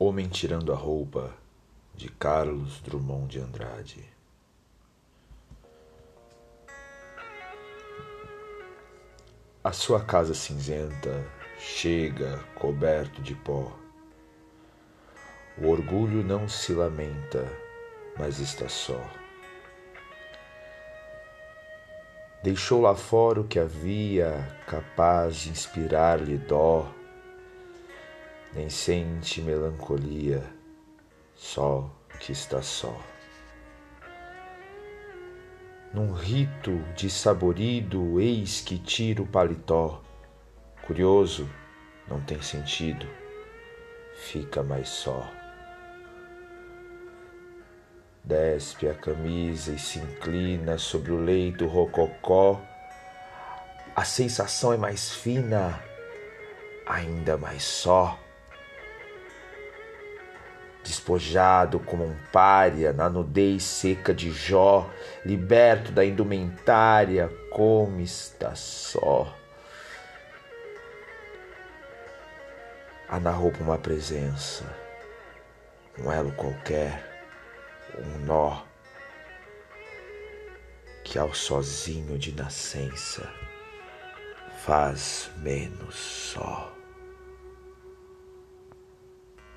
Homem tirando a roupa de Carlos Drummond de Andrade. A sua casa cinzenta chega coberto de pó. O orgulho não se lamenta, mas está só. Deixou lá fora o que havia capaz de inspirar-lhe dó nem sente melancolia, só que está só. Num rito de saborido, eis que tira o paletó. Curioso, não tem sentido, fica mais só. Despe a camisa e se inclina sobre o leito rococó. A sensação é mais fina, ainda mais só despojado como um pária na nudez seca de Jó, liberto da indumentária, como está só. Há na roupa uma presença, um elo qualquer, um nó, que ao sozinho de nascença faz menos só.